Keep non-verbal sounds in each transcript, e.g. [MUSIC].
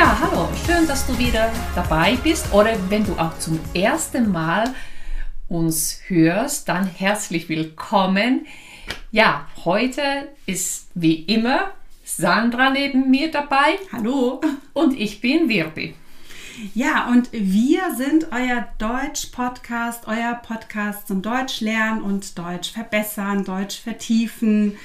Ja, hallo, schön, dass du wieder dabei bist oder wenn du auch zum ersten Mal uns hörst, dann herzlich willkommen. Ja, heute ist wie immer Sandra neben mir dabei. Hallo. Und ich bin Wirbi. Ja, und wir sind euer Deutsch-Podcast, euer Podcast zum Deutsch lernen und Deutsch verbessern, Deutsch vertiefen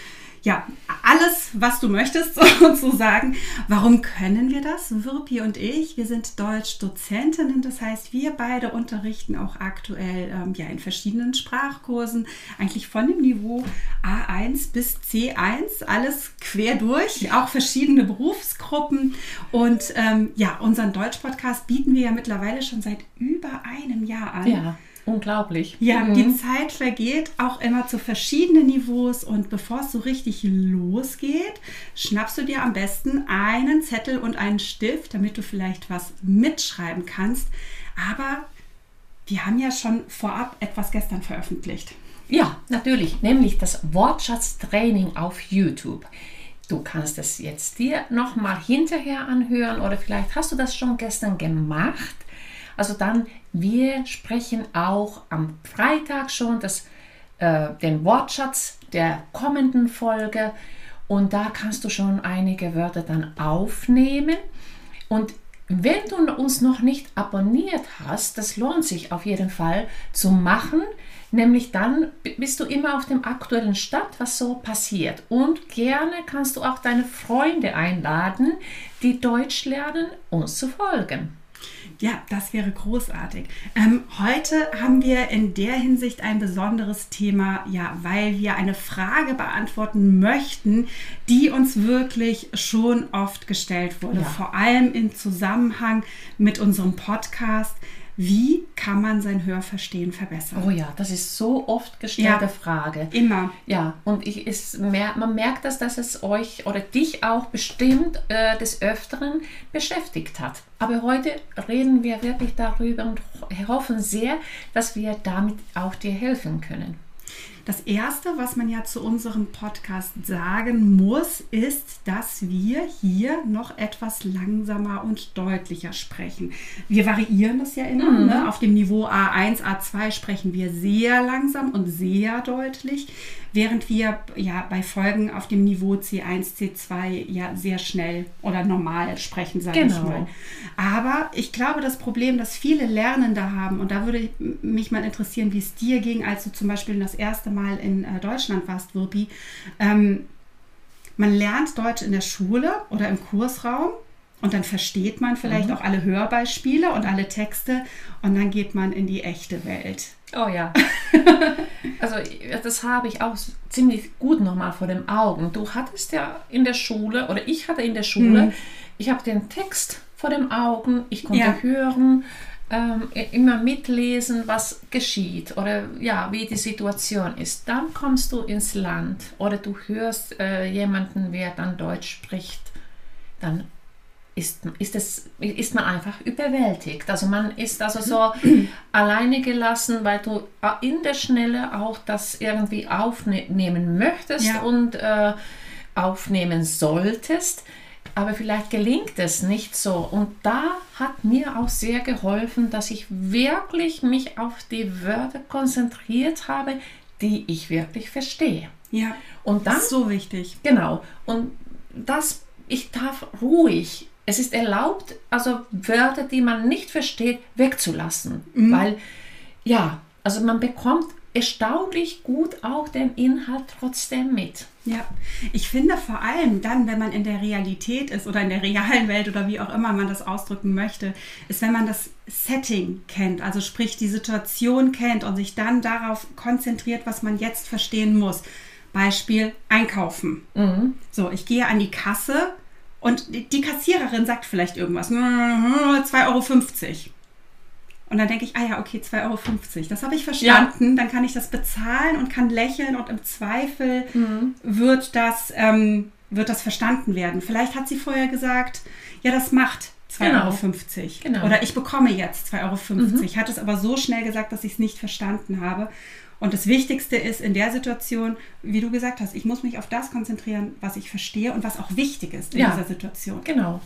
ja, alles, was du möchtest, [LAUGHS] sozusagen. Warum können wir das? Wirpi und ich, wir sind Deutsch-Dozentinnen, das heißt, wir beide unterrichten auch aktuell ähm, ja, in verschiedenen Sprachkursen, eigentlich von dem Niveau A1 bis C1, alles quer durch, auch verschiedene Berufsgruppen. Und ähm, ja, unseren Deutsch-Podcast bieten wir ja mittlerweile schon seit über einem Jahr an. Ja. Unglaublich. Ja, mhm. die Zeit vergeht auch immer zu verschiedenen Niveaus und bevor es so richtig losgeht, schnappst du dir am besten einen Zettel und einen Stift, damit du vielleicht was mitschreiben kannst. Aber wir haben ja schon vorab etwas gestern veröffentlicht. Ja, natürlich, nämlich das Wortschatztraining auf YouTube. Du kannst es jetzt dir nochmal hinterher anhören oder vielleicht hast du das schon gestern gemacht. Also dann, wir sprechen auch am Freitag schon das, äh, den Wortschatz der kommenden Folge und da kannst du schon einige Wörter dann aufnehmen. Und wenn du uns noch nicht abonniert hast, das lohnt sich auf jeden Fall zu machen, nämlich dann bist du immer auf dem aktuellen Stand, was so passiert. Und gerne kannst du auch deine Freunde einladen, die Deutsch lernen, uns zu folgen. Ja, das wäre großartig. Ähm, heute haben wir in der Hinsicht ein besonderes Thema, ja, weil wir eine Frage beantworten möchten, die uns wirklich schon oft gestellt wurde, ja. vor allem im Zusammenhang mit unserem Podcast. Wie kann man sein Hörverstehen verbessern? Oh ja, das ist so oft gestellte ja, Frage. Immer. Ja, und ich, ist, man merkt, dass, dass es euch oder dich auch bestimmt äh, des Öfteren beschäftigt hat. Aber heute reden wir wirklich darüber und hoffen sehr, dass wir damit auch dir helfen können. Das Erste, was man ja zu unserem Podcast sagen muss, ist, dass wir hier noch etwas langsamer und deutlicher sprechen. Wir variieren das ja immer. Mhm. Ne? Auf dem Niveau A1, A2 sprechen wir sehr langsam und sehr deutlich während wir ja bei Folgen auf dem Niveau C1, C2 ja sehr schnell oder normal sprechen, sage genau. ich mal. Aber ich glaube, das Problem, das viele Lernende haben, und da würde mich mal interessieren, wie es dir ging, als du zum Beispiel das erste Mal in äh, Deutschland warst, Wirpi. Ähm, man lernt Deutsch in der Schule oder im Kursraum und dann versteht man vielleicht mhm. auch alle Hörbeispiele und alle Texte und dann geht man in die echte Welt. Oh ja. [LAUGHS] also das habe ich auch ziemlich gut nochmal vor den Augen. Du hattest ja in der Schule, oder ich hatte in der Schule, mhm. ich habe den Text vor den Augen, ich konnte ja. hören, ähm, immer mitlesen, was geschieht oder ja, wie die Situation ist. Dann kommst du ins Land oder du hörst äh, jemanden, wer dann Deutsch spricht. Dann ist, ist, es, ist man einfach überwältigt. Also man ist also so [CLEARS THROAT] alleine gelassen, weil du in der Schnelle auch das irgendwie aufnehmen möchtest ja. und äh, aufnehmen solltest. Aber vielleicht gelingt es nicht so. Und da hat mir auch sehr geholfen, dass ich wirklich mich auf die Wörter konzentriert habe, die ich wirklich verstehe. Ja, und dann, das ist so wichtig. Genau. Und das, ich darf ruhig es ist erlaubt, also Wörter, die man nicht versteht, wegzulassen. Mhm. Weil, ja, also man bekommt erstaunlich gut auch den Inhalt trotzdem mit. Ja, ich finde vor allem dann, wenn man in der Realität ist oder in der realen Welt oder wie auch immer man das ausdrücken möchte, ist, wenn man das Setting kennt, also sprich die Situation kennt und sich dann darauf konzentriert, was man jetzt verstehen muss. Beispiel Einkaufen. Mhm. So, ich gehe an die Kasse und die Kassiererin sagt vielleicht irgendwas, 2,50 Euro. Und dann denke ich, ah ja, okay, 2,50 Euro. Das habe ich verstanden. Ja. Dann kann ich das bezahlen und kann lächeln und im Zweifel mhm. wird, das, ähm, wird das verstanden werden. Vielleicht hat sie vorher gesagt, ja, das macht 2,50 genau. Euro. Genau. Oder ich bekomme jetzt 2,50 Euro. Mhm. Hat es aber so schnell gesagt, dass ich es nicht verstanden habe. Und das Wichtigste ist in der Situation, wie du gesagt hast, ich muss mich auf das konzentrieren, was ich verstehe und was auch wichtig ist in ja, dieser Situation. Genau.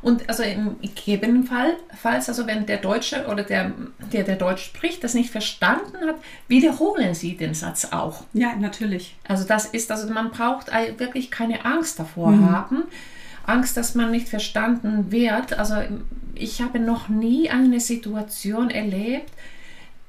Und also im gegebenenfalls, also wenn der Deutsche oder der, der, der Deutsch spricht, das nicht verstanden hat, wiederholen Sie den Satz auch. Ja, natürlich. Also das ist, also man braucht wirklich keine Angst davor mhm. haben. Angst, dass man nicht verstanden wird. Also ich habe noch nie eine Situation erlebt,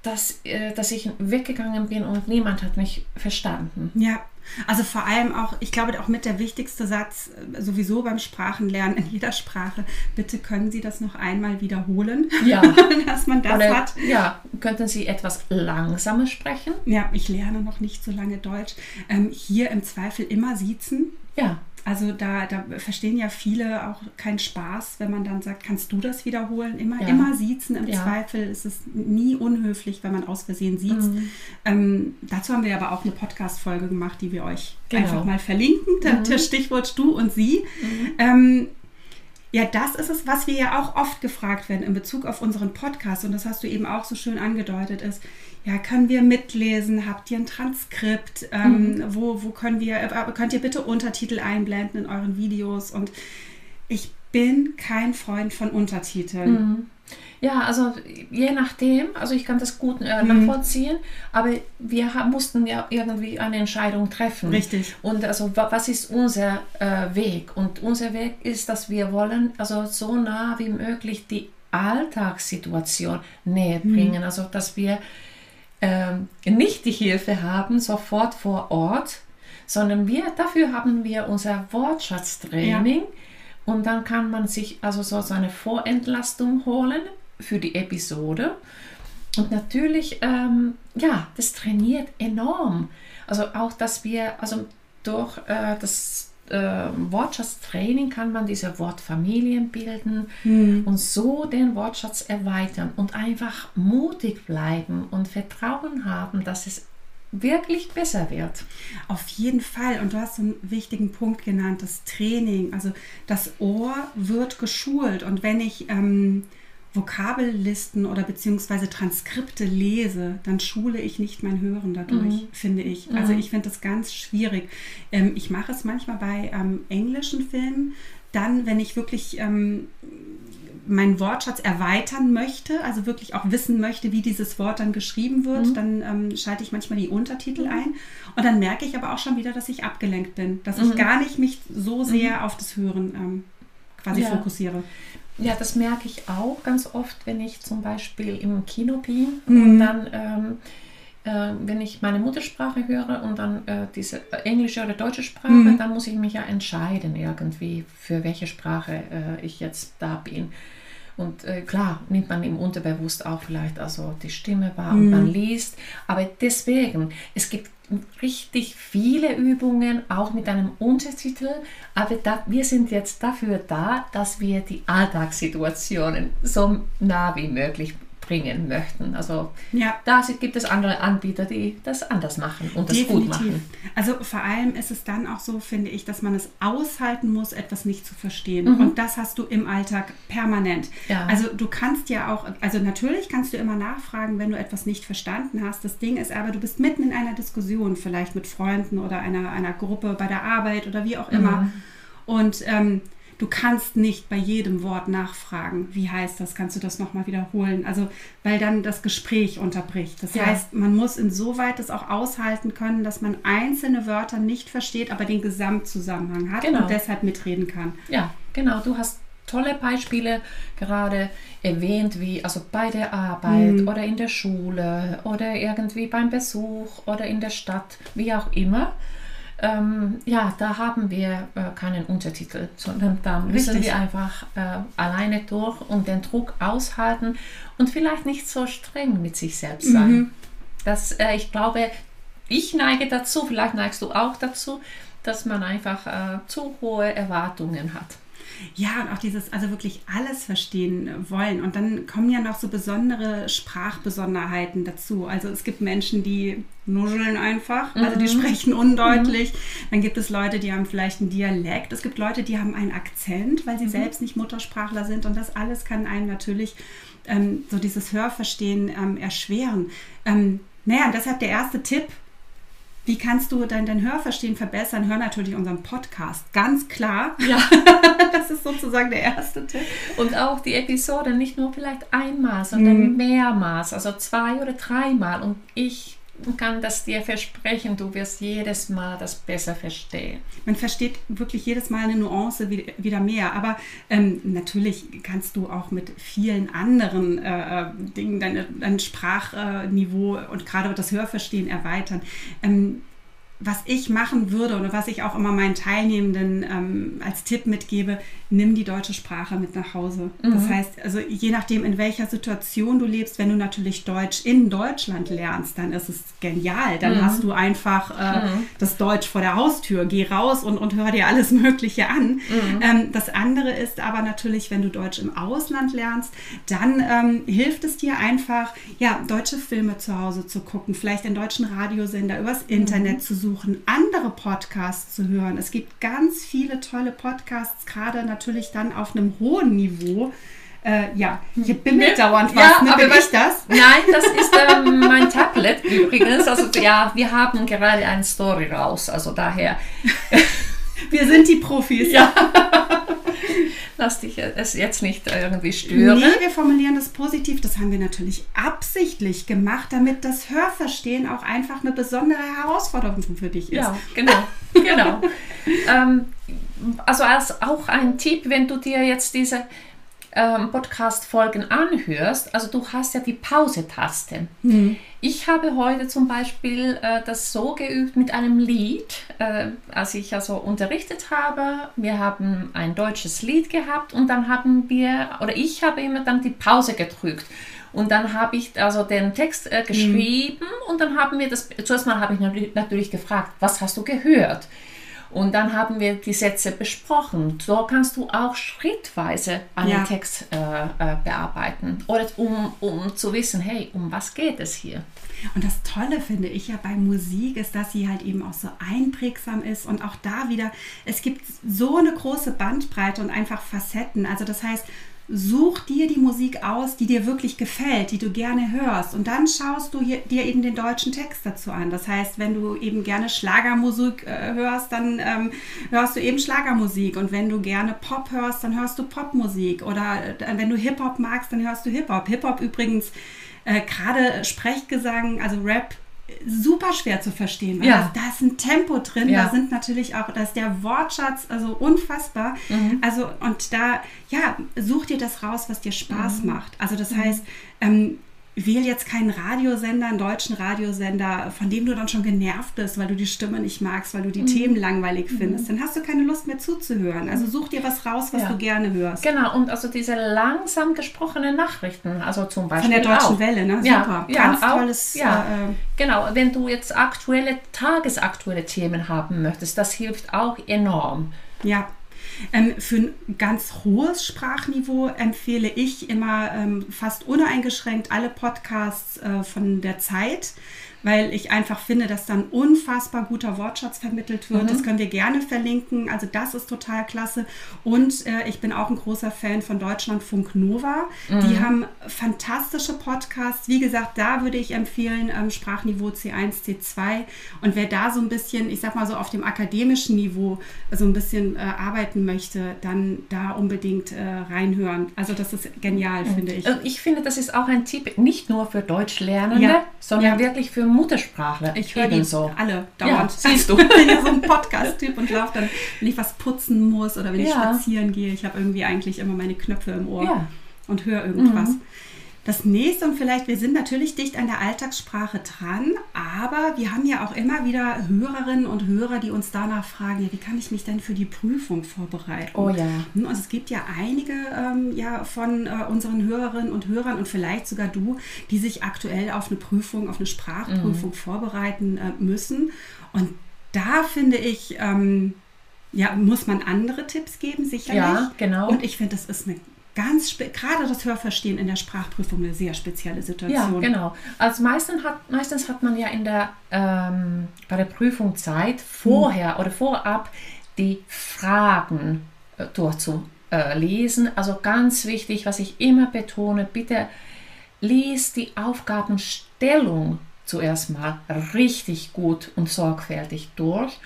dass, äh, dass ich weggegangen bin und niemand hat mich verstanden. Ja, also vor allem auch, ich glaube auch mit der wichtigste Satz äh, sowieso beim Sprachenlernen in jeder Sprache, bitte können Sie das noch einmal wiederholen, ja. [LAUGHS] dass man das Oder, hat. Ja, könnten Sie etwas langsamer sprechen? Ja, ich lerne noch nicht so lange Deutsch. Ähm, hier im Zweifel immer siezen. Ja. Also da, da verstehen ja viele auch keinen Spaß, wenn man dann sagt, kannst du das wiederholen? Immer, Ja. immer siezen. Im Ja. Zweifel ist es nie unhöflich, wenn man aus Versehen sieht. Mhm. Ähm, dazu haben wir aber auch eine Podcast-Folge gemacht, die wir euch Genau. einfach mal verlinken. Mhm. der Stichwort du und sie. Mhm. Ähm, ja, das ist es, was wir ja auch oft gefragt werden in Bezug auf unseren Podcast. Und das hast du eben auch so schön angedeutet, ist, ja, können wir mitlesen? Habt ihr ein Transkript? Ähm, Mhm. wo, wo können wir, äh, könnt ihr bitte Untertitel einblenden in euren Videos? Und ich bin kein Freund von Untertiteln. Mhm. Ja, also je nachdem, also ich kann das gut äh, Mhm. nachvollziehen, aber wir haben, mussten ja irgendwie eine Entscheidung treffen. Richtig. Und also wa- was ist unser äh, Weg? Und unser Weg ist, dass wir wollen, also so nah wie möglich die Alltagssituation näher Mhm. bringen. Also dass wir ähm, nicht die Hilfe haben sofort vor Ort, sondern wir dafür haben wir unser Wortschatztraining und dann kann man sich also so eine Vorentlastung holen für die Episode. Und natürlich, ähm, ja, das trainiert enorm. Also auch, dass wir, also durch äh, das äh, Wortschatztraining kann man diese Wortfamilien bilden Mhm. und so den Wortschatz erweitern und einfach mutig bleiben und Vertrauen haben, dass es wirklich besser wird. Auf jeden Fall. Und du hast einen wichtigen Punkt genannt, das Training. Also das Ohr wird geschult. Und wenn ich ähm, Vokabellisten oder beziehungsweise Transkripte lese, dann schule ich nicht mein Hören dadurch, Mhm. finde ich. Also Mhm. ich finde das ganz schwierig. Ähm, ich mache es manchmal bei ähm, englischen Filmen. Dann, wenn ich wirklich ähm, meinen Wortschatz erweitern möchte, also wirklich auch wissen möchte, wie dieses Wort dann geschrieben wird, Mhm. dann ähm, schalte ich manchmal die Untertitel ein und dann merke ich aber auch schon wieder, dass ich abgelenkt bin, dass ich Mhm. gar nicht mich so sehr auf das Hören ähm, quasi Ja. fokussiere. Ja, das merke ich auch ganz oft, wenn ich zum Beispiel im Kino bin Mhm. und dann, ähm, äh, wenn ich meine Muttersprache höre und dann äh, diese englische oder deutsche Sprache, Mhm. dann muss ich mich ja entscheiden irgendwie, für welche Sprache äh, ich jetzt da bin. Und äh, klar, nimmt man im Unterbewusst auch vielleicht also die Stimme wahr und Mhm. man liest. Aber deswegen, es gibt richtig viele Übungen, auch mit einem Untertitel. Aber da, wir sind jetzt dafür da, dass wir die Alltagssituationen so nah wie möglich bringen möchten. Also Ja, da gibt es andere Anbieter, die das anders machen und das gut machen. Also vor allem ist es dann auch so, finde ich, dass man es aushalten muss, etwas nicht zu verstehen. Mhm. Und das hast du im Alltag permanent. Ja. Also du kannst ja auch, also natürlich kannst du immer nachfragen, wenn du etwas nicht verstanden hast. Das Ding ist aber, du bist mitten in einer Diskussion, vielleicht mit Freunden oder einer, einer Gruppe bei der Arbeit oder wie auch immer. Mhm. Und ähm, du kannst nicht bei jedem Wort nachfragen, wie heißt das, kannst du das nochmal wiederholen? Also, weil dann das Gespräch unterbricht. Das Ja. heißt, man muss insoweit es auch aushalten können, dass man einzelne Wörter nicht versteht, aber den Gesamtzusammenhang hat Genau. und deshalb mitreden kann. Ja, genau. Du hast tolle Beispiele gerade erwähnt, wie also bei der Arbeit Mhm. oder in der Schule oder irgendwie beim Besuch oder in der Stadt, wie auch immer. Ähm, ja, da haben wir äh, keinen Untertitel, sondern da müssen Richtig. wir einfach äh, alleine durch und den Druck aushalten und vielleicht nicht so streng mit sich selbst sein. Mhm. Das, äh, ich glaube, ich neige dazu, vielleicht neigst du auch dazu, dass man einfach äh, zu hohe Erwartungen hat. Ja, und auch dieses, also wirklich alles verstehen wollen. Und dann kommen ja noch so besondere Sprachbesonderheiten dazu. Also es gibt Menschen, die nuscheln einfach, also die Mhm. sprechen undeutlich. Dann gibt es Leute, die haben vielleicht einen Dialekt. Es gibt Leute, die haben einen Akzent, weil sie Mhm. selbst nicht Muttersprachler sind. Und das alles kann einem natürlich ähm, so dieses Hörverstehen ähm, erschweren. Ähm, naja, deshalb der erste Tipp. Wie kannst du dein, dein Hörverstehen verbessern? Hör natürlich unseren Podcast, ganz klar. Ja. [LAUGHS] das ist sozusagen der erste Tipp. Und auch die Episode nicht nur vielleicht einmal, sondern mhm. mehrmals, also zwei oder dreimal. Und ich kann das dir versprechen, du wirst jedes Mal das besser verstehen. Man versteht wirklich jedes Mal eine Nuance wieder mehr, aber ähm, natürlich kannst du auch mit vielen anderen äh, Dingen dein, dein Sprachniveau und gerade das Hörverstehen erweitern. Ähm, was ich machen würde oder was ich auch immer meinen Teilnehmenden ähm, als Tipp mitgebe, nimm die deutsche Sprache mit nach Hause. Mhm. Das heißt, also je nachdem, in welcher Situation du lebst, wenn du natürlich Deutsch in Deutschland lernst, dann ist es genial. Dann mhm. hast du einfach äh, mhm. das Deutsch vor der Haustür. Geh raus und, und hör dir alles Mögliche an. Mhm. Ähm, das andere ist aber natürlich, wenn du Deutsch im Ausland lernst, dann ähm, hilft es dir einfach, ja, deutsche Filme zu Hause zu gucken, vielleicht einen deutschen Radiosender übers Internet mhm. zu suchen versuchen, andere Podcasts zu hören. Es gibt ganz viele tolle Podcasts, gerade natürlich dann auf einem hohen Niveau. Äh, ja, hier bimmelt ja, dauernd was. Ja, ne? Bin ich das? Nein, das ist ähm, mein Tablet übrigens. Also ja, wir haben gerade eine Story raus. Also daher. wir sind die Profis. Ja. [LAUGHS] Lass dich es jetzt nicht irgendwie stören. Nee, wir formulieren das positiv. Das haben wir natürlich absichtlich gemacht, damit das Hörverstehen auch einfach eine besondere Herausforderung für dich ist. Ja, genau. genau. [LAUGHS] ähm, also als auch ein Tipp, wenn du dir jetzt diese ähm, Podcast-Folgen anhörst, also du hast ja die Pause-Taste. Mhm. Ich habe heute zum Beispiel äh, das so geübt mit einem Lied, äh, als ich also unterrichtet habe. Wir haben ein deutsches Lied gehabt und dann haben wir, oder ich habe immer dann die Pause gedrückt. Und dann habe ich also den Text äh, geschrieben mhm. und dann haben wir das, zuerst mal habe ich natürlich gefragt, was hast du gehört? Und dann haben wir die Sätze besprochen. So kannst du auch schrittweise einen ja. Text äh, äh, bearbeiten. Oder um, um zu wissen, hey, um was geht es hier? Und das Tolle finde ich ja bei Musik ist, dass sie halt eben auch so einprägsam ist und auch da wieder, es gibt so eine große Bandbreite und einfach Facetten. Also das heißt, such dir die Musik aus, die dir wirklich gefällt, die du gerne hörst. Und dann schaust du hier, dir eben den deutschen Text dazu an. Das heißt, wenn du eben gerne Schlagermusik äh, hörst, dann ähm, hörst du eben Schlagermusik. Und wenn du gerne Pop hörst, dann hörst du Popmusik. Oder äh, wenn du Hip-Hop magst, dann hörst du Hip-Hop. Hip-Hop übrigens, äh, gerade Sprechgesang, also Rap, super schwer zu verstehen, weil ja. da, da, ist ein Tempo drin, ja. da sind natürlich auch, da ist der Wortschatz also unfassbar. Mhm. Also und da, ja, such dir das raus, was dir Spaß mhm. macht. Also das mhm. heißt, ähm, wähl jetzt keinen Radiosender, einen deutschen Radiosender, von dem du dann schon genervt bist, weil du die Stimme nicht magst, weil du die mhm. Themen langweilig mhm. findest. Dann hast du keine Lust mehr zuzuhören. Also such dir was raus, was ja. du gerne hörst. Genau, und also diese langsam gesprochenen Nachrichten, also zum Beispiel. Von der Deutschen auch. Welle, ne? Super. Ja, Ganz auch, tolles. Ja, äh, genau. Wenn du jetzt aktuelle, tagesaktuelle Themen haben möchtest, das hilft auch enorm. Ja, ähm, für ein ganz hohes Sprachniveau empfehle ich immer ähm, fast uneingeschränkt alle Podcasts äh, von der Zeit weil ich einfach finde, dass dann unfassbar guter Wortschatz vermittelt wird. Mhm. Das können wir gerne verlinken. Also das ist total klasse. Und äh, ich bin auch ein großer Fan von Deutschlandfunk Nova. Mhm. Die haben fantastische Podcasts. Wie gesagt, da würde ich empfehlen ähm, Sprachniveau C1, C2. Und wer da so ein bisschen, ich sag mal so auf dem akademischen Niveau so ein bisschen äh, arbeiten möchte, dann da unbedingt äh, reinhören. Also das ist genial, mhm. finde ich. Also ich finde, das ist auch ein Tipp, nicht nur für Deutschlernende, ja. sondern ja. wirklich für Muttersprachler. Ich höre die so. alle dauernd. Ja, [LAUGHS] siehst du. ich bin ja so ein Podcast-Typ und laufe dann, wenn ich was putzen muss oder wenn ich spazieren gehe. Ich habe irgendwie eigentlich immer meine Knöpfe im Ohr ja. und höre irgendwas. Mhm. Das nächste und vielleicht, wir sind natürlich dicht an der Alltagssprache dran, aber wir haben ja auch immer wieder Hörerinnen und Hörer, die uns danach fragen, ja, wie kann ich mich denn für die Prüfung vorbereiten? Oh ja. Hm, und es gibt ja einige ähm, ja, von äh, unseren Hörerinnen und Hörern und vielleicht sogar du, die sich aktuell auf eine Prüfung, auf eine Sprachprüfung mhm. vorbereiten äh, müssen. Und da finde ich, ähm, ja, muss man andere Tipps geben, sicherlich. Ja, genau. Und ich finde, das ist eine ganz gerade das Hörverstehen in der Sprachprüfung eine sehr spezielle Situation. Ja, genau. Also meistens hat, meistens hat man ja in der, ähm, bei der Prüfung Zeit, vorher hm. oder vorab die Fragen äh, durchzulesen. Äh, also ganz wichtig, was ich immer betone, bitte lies die Aufgabenstellung zuerst mal richtig gut und sorgfältig durch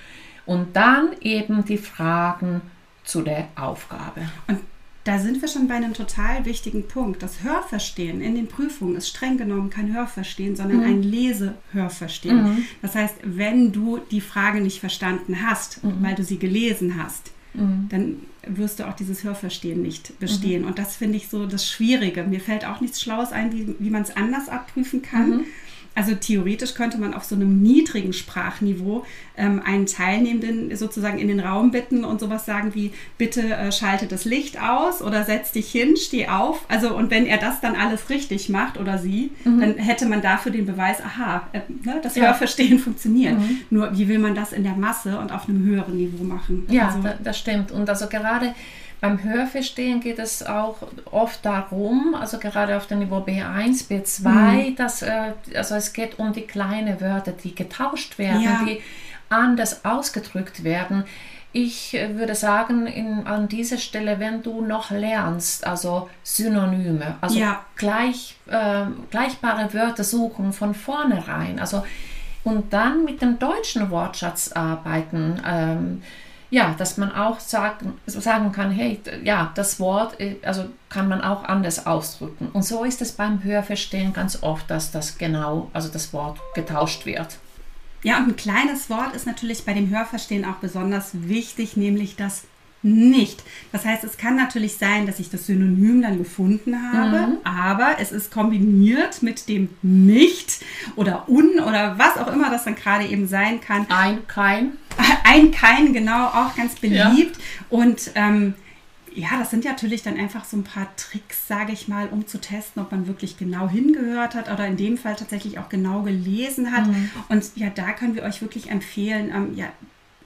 und dann eben die Fragen zu der Aufgabe. Und da sind wir schon bei einem total wichtigen Punkt. Das Hörverstehen in den Prüfungen ist streng genommen kein Hörverstehen, sondern mhm. ein Lesehörverstehen. Mhm. Das heißt, wenn du die Frage nicht verstanden hast, mhm. weil du sie gelesen hast, mhm. dann wirst du auch dieses Hörverstehen nicht bestehen. Mhm. Und das finde ich so das Schwierige. Mir fällt auch nichts Schlaues ein, wie, wie man es anders abprüfen kann. Mhm. Also theoretisch könnte man auf so einem niedrigen Sprachniveau ähm, einen Teilnehmenden sozusagen in den Raum bitten und sowas sagen wie, bitte äh, schalte das Licht aus oder setz dich hin, steh auf. Also und wenn er das dann alles richtig macht oder sie, mhm. dann hätte man dafür den Beweis, aha, äh, ne, das ja. Hörverstehen funktioniert. Mhm. Nur wie will man das in der Masse und auf einem höheren Niveau machen? Ja, also, das stimmt. Und also gerade beim Hörverstehen geht es auch oft darum, also gerade auf dem Niveau B1, B2, mhm. dass äh, also es geht um die kleinen Wörter, die getauscht werden, ja. die anders ausgedrückt werden. Ich äh, würde sagen, in, an dieser Stelle, wenn du noch lernst, also Synonyme, also ja. gleich, äh, gleichbare Wörter suchen von vornherein, also und dann mit dem deutschen Wortschatz arbeiten. Ähm, ja, dass man auch sagen, sagen kann, hey, ja, das Wort, äh, also kann man auch anders ausdrücken. Und so ist es beim Hörverstehen ganz oft, dass das genau, also das Wort getauscht wird. Ja, und ein kleines Wort ist natürlich bei dem Hörverstehen auch besonders wichtig, nämlich das nicht. Das heißt, es kann natürlich sein, dass ich das Synonym dann gefunden habe, mhm. aber es ist kombiniert mit dem nicht oder un oder was auch immer das dann gerade eben sein kann. Ein, kein. [LAUGHS] Ein, kein, genau, auch ganz beliebt. Ja. Und ähm, ja, das sind natürlich dann einfach so ein paar Tricks, sage ich mal, um zu testen, ob man wirklich genau hingehört hat oder in dem Fall tatsächlich auch genau gelesen hat. Mhm. Und ja, da können wir euch wirklich empfehlen, ähm, ja,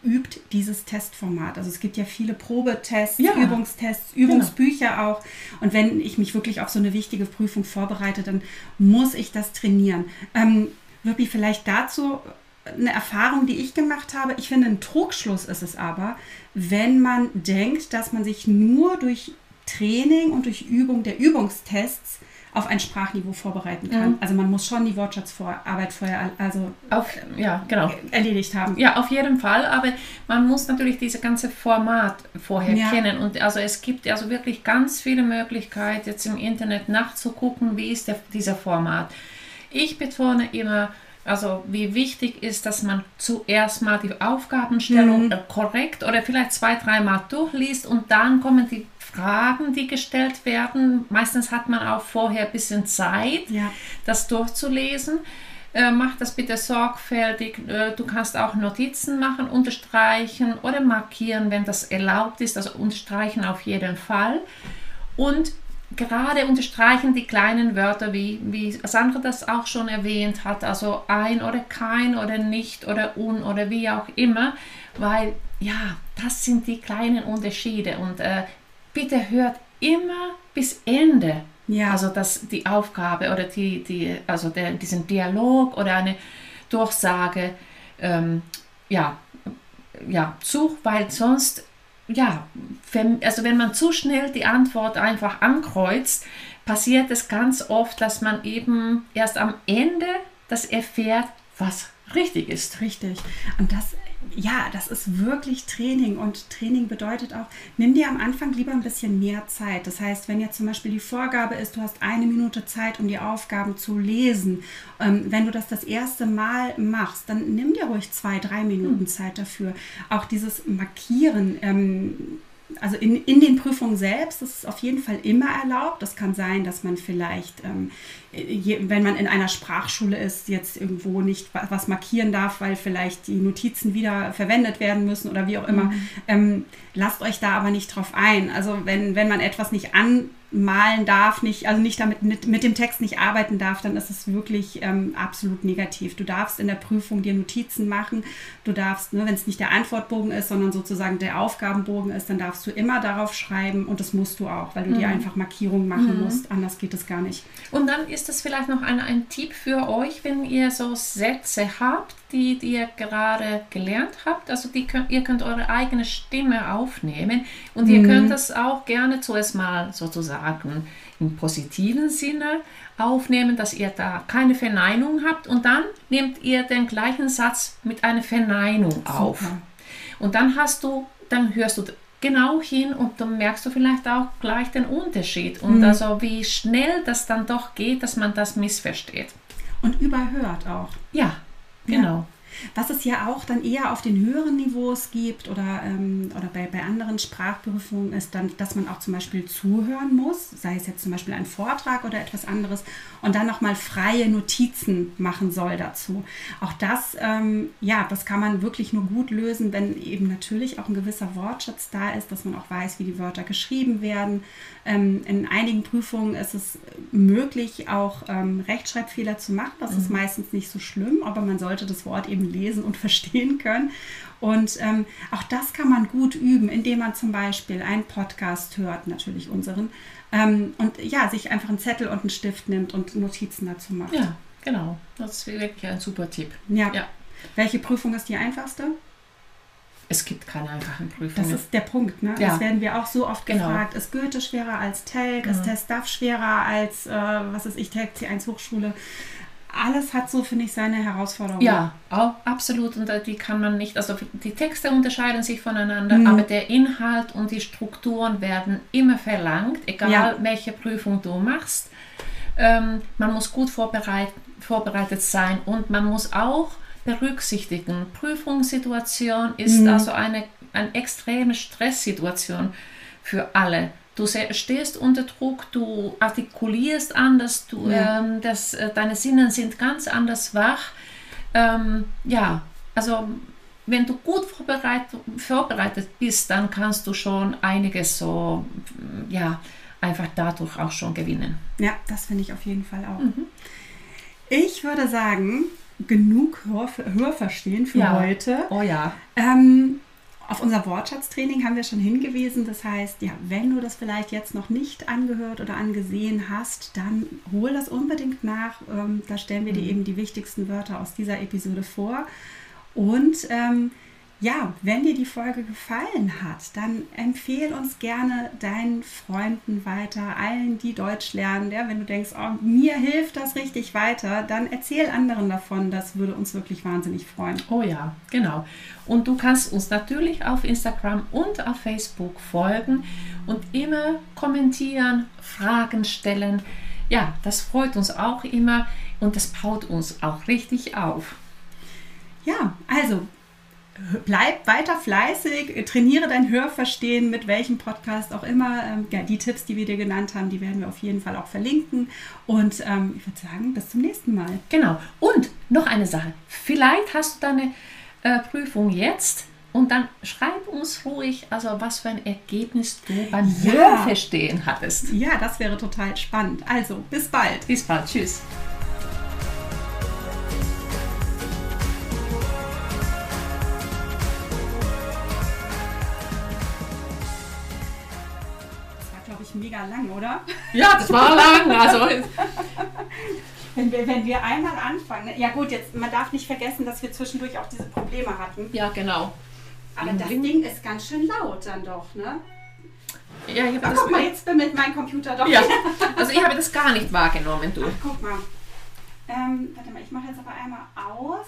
übt dieses Testformat. Also es gibt ja viele Probetests, ja. Übungstests, Übungsbücher genau. auch. Und wenn ich mich wirklich auf so eine wichtige Prüfung vorbereite, dann muss ich das trainieren. Ähm, Wirpi, vielleicht dazu eine Erfahrung, die ich gemacht habe. Ich finde, ein Trugschluss ist es aber, wenn man denkt, dass man sich nur durch Training und durch Übung der Übungstests auf ein Sprachniveau vorbereiten kann. Mhm. Also man muss schon die Wortschatzarbeit vorher also auf, ja, genau. erledigt haben. Ja, auf jeden Fall, aber man muss natürlich dieses ganze Format vorher ja. kennen. Und also es gibt also wirklich ganz viele Möglichkeiten, jetzt im Internet nachzugucken, wie ist der, dieser Format. Ich betone immer, also wie wichtig ist, dass man zuerst mal die Aufgabenstellung mhm. korrekt oder vielleicht zwei, dreimal durchliest und dann kommen die Fragen, die gestellt werden. Meistens hat man auch vorher ein bisschen Zeit, ja. das durchzulesen. Äh, mach das bitte sorgfältig. Äh, du kannst auch Notizen machen, unterstreichen oder markieren, wenn das erlaubt ist. Also unterstreichen auf jeden Fall. Und gerade unterstreichen die kleinen Wörter, wie, wie Sandra das auch schon erwähnt hat, also ein oder kein oder nicht oder un oder wie auch immer, weil ja, das sind die kleinen Unterschiede und äh, bitte hört immer bis Ende. Ja. Also dass die Aufgabe oder die, die, also der, diesen Dialog oder eine Durchsage ähm, ja, ja, zu, weil sonst, ja, wenn, also wenn man zu schnell die Antwort einfach ankreuzt, passiert es ganz oft, dass man eben erst am Ende das erfährt, was richtig ist. Richtig. Und das ja, das ist wirklich Training und Training bedeutet auch, nimm dir am Anfang lieber ein bisschen mehr Zeit. Das heißt, wenn jetzt zum Beispiel die Vorgabe ist, du hast eine Minute Zeit, um die Aufgaben zu lesen, ähm, wenn du das das erste Mal machst, dann nimm dir ruhig zwei, drei Minuten hm. Zeit dafür. Auch dieses Markieren. Ähm, also in, in den Prüfungen selbst, das ist auf jeden Fall immer erlaubt. Das kann sein, dass man vielleicht ähm, wenn man in einer Sprachschule ist, jetzt irgendwo nicht was markieren darf, weil vielleicht die Notizen wieder verwendet werden müssen oder wie auch immer. Mhm. Ähm, lasst euch da aber nicht drauf ein. Also wenn, wenn man etwas nicht an malen darf, nicht, also nicht damit mit, mit dem Text nicht arbeiten darf, dann ist es wirklich ähm, absolut negativ. Du darfst in der Prüfung dir Notizen machen. Du darfst, ne, wenn es nicht der Antwortbogen ist, sondern sozusagen der Aufgabenbogen ist, dann darfst du immer darauf schreiben und das musst du auch, weil du mhm. dir einfach Markierungen machen mhm. musst. Anders geht es gar nicht. Und dann ist das vielleicht noch ein, ein Tipp für euch, wenn ihr so Sätze habt, die, die ihr gerade gelernt habt. Also die könnt, ihr könnt eure eigene Stimme aufnehmen und mhm. ihr könnt das auch gerne zuerst mal sozusagen im positiven Sinne aufnehmen, dass ihr da keine Verneinung habt und dann nehmt ihr den gleichen Satz mit einer Verneinung auf. Super. Und dann hast du, dann hörst du genau hin und dann merkst du vielleicht auch gleich den Unterschied und mhm. also wie schnell das dann doch geht, dass man das missversteht. Und überhört auch. Ja, genau. Ja. Was es ja auch dann eher auf den höheren Niveaus gibt oder, ähm, oder bei, bei anderen Sprachprüfungen ist dann, dass man auch zum Beispiel zuhören muss, sei es jetzt zum Beispiel ein Vortrag oder etwas anderes und dann nochmal freie Notizen machen soll dazu. Auch das, ähm, ja, das kann man wirklich nur gut lösen, wenn eben natürlich auch ein gewisser Wortschatz da ist, dass man auch weiß, wie die Wörter geschrieben werden. Ähm, in einigen Prüfungen ist es möglich, auch ähm, Rechtschreibfehler zu machen. Das mhm. ist meistens nicht so schlimm, aber man sollte das Wort eben lesen und [LAUGHS] verstehen können. Und ähm, auch das kann man gut üben, indem man zum Beispiel einen Podcast hört, natürlich unseren, ähm, und ja, sich einfach einen Zettel und einen Stift nimmt und Notizen dazu macht. Ja, genau. Das ist wirklich ein super Tipp. Ja. ja. Welche Prüfung ist die einfachste? Es gibt keine einfachen Prüfungen. Das ist der Punkt, ne? Ja. Das werden wir auch so oft genau. gefragt. Ist Goethe schwerer als Telg? Mhm. Ist Testaf schwerer als, äh, was ist ich, Telg C1 Hochschule? alles hat so, finde ich, seine Herausforderungen. Ja, auch, absolut. Und die kann man nicht, also die Texte unterscheiden sich voneinander, mhm. aber der Inhalt und die Strukturen werden immer verlangt, egal ja. welche Prüfung du machst. Ähm, man muss gut vorbereit, vorbereitet sein und man muss auch berücksichtigen, Prüfungssituation ist mhm. also eine, eine extreme Stresssituation für alle. Du stehst unter Druck, du artikulierst anders, du, ja. ähm, das, äh, deine Sinnen sind ganz anders wach. Ähm, ja, also wenn du gut vorbereitet, vorbereitet bist, dann kannst du schon einiges so, ja, einfach dadurch auch schon gewinnen. Ja, das finde ich auf jeden Fall auch. Mhm. Ich würde sagen, genug Hör Hörverstehen für ja. heute. Oh ja. Ähm, auf unser Wortschatztraining haben wir schon hingewiesen. Das heißt, ja, wenn du das vielleicht jetzt noch nicht angehört oder angesehen hast, dann hol das unbedingt nach. Ähm, da stellen wir dir mhm. eben die wichtigsten Wörter aus dieser Episode vor. Und ähm, ja, wenn dir die Folge gefallen hat, dann empfehle uns gerne deinen Freunden weiter, allen, die Deutsch lernen. Ja, wenn du denkst, oh, mir hilft das richtig weiter, dann erzähl anderen davon. Das würde uns wirklich wahnsinnig freuen. Oh ja, genau. Und du kannst uns natürlich auf Instagram und auf Facebook folgen und immer kommentieren, Fragen stellen. Ja, das freut uns auch immer und das baut uns auch richtig auf. Ja, also bleib weiter fleißig, trainiere dein Hörverstehen mit welchem Podcast auch immer. Ähm, ja, die Tipps, die wir dir genannt haben, die werden wir auf jeden Fall auch verlinken. Und ähm, ich würde sagen, bis zum nächsten Mal. Genau. Und noch eine Sache. Vielleicht hast du deine äh, Prüfung jetzt und dann schreib uns ruhig, also was für ein Ergebnis du beim ja. Hörverstehen hattest. Ja, das wäre total spannend. Also, bis bald. Bis bald. Tschüss. Oder? Ja, das war lang. Also wenn wir, wenn wir einmal anfangen. Ja gut, jetzt man darf nicht vergessen, dass wir zwischendurch auch diese Probleme hatten. Ja, genau. Aber das Ding ist ganz schön laut dann doch, ne? Ja, ich habe das. Guck mal, jetzt mit meinem Computer doch. Ja. Also ich habe das gar nicht wahrgenommen, du. Ach, guck mal. Ähm, warte mal, ich mache jetzt aber einmal aus.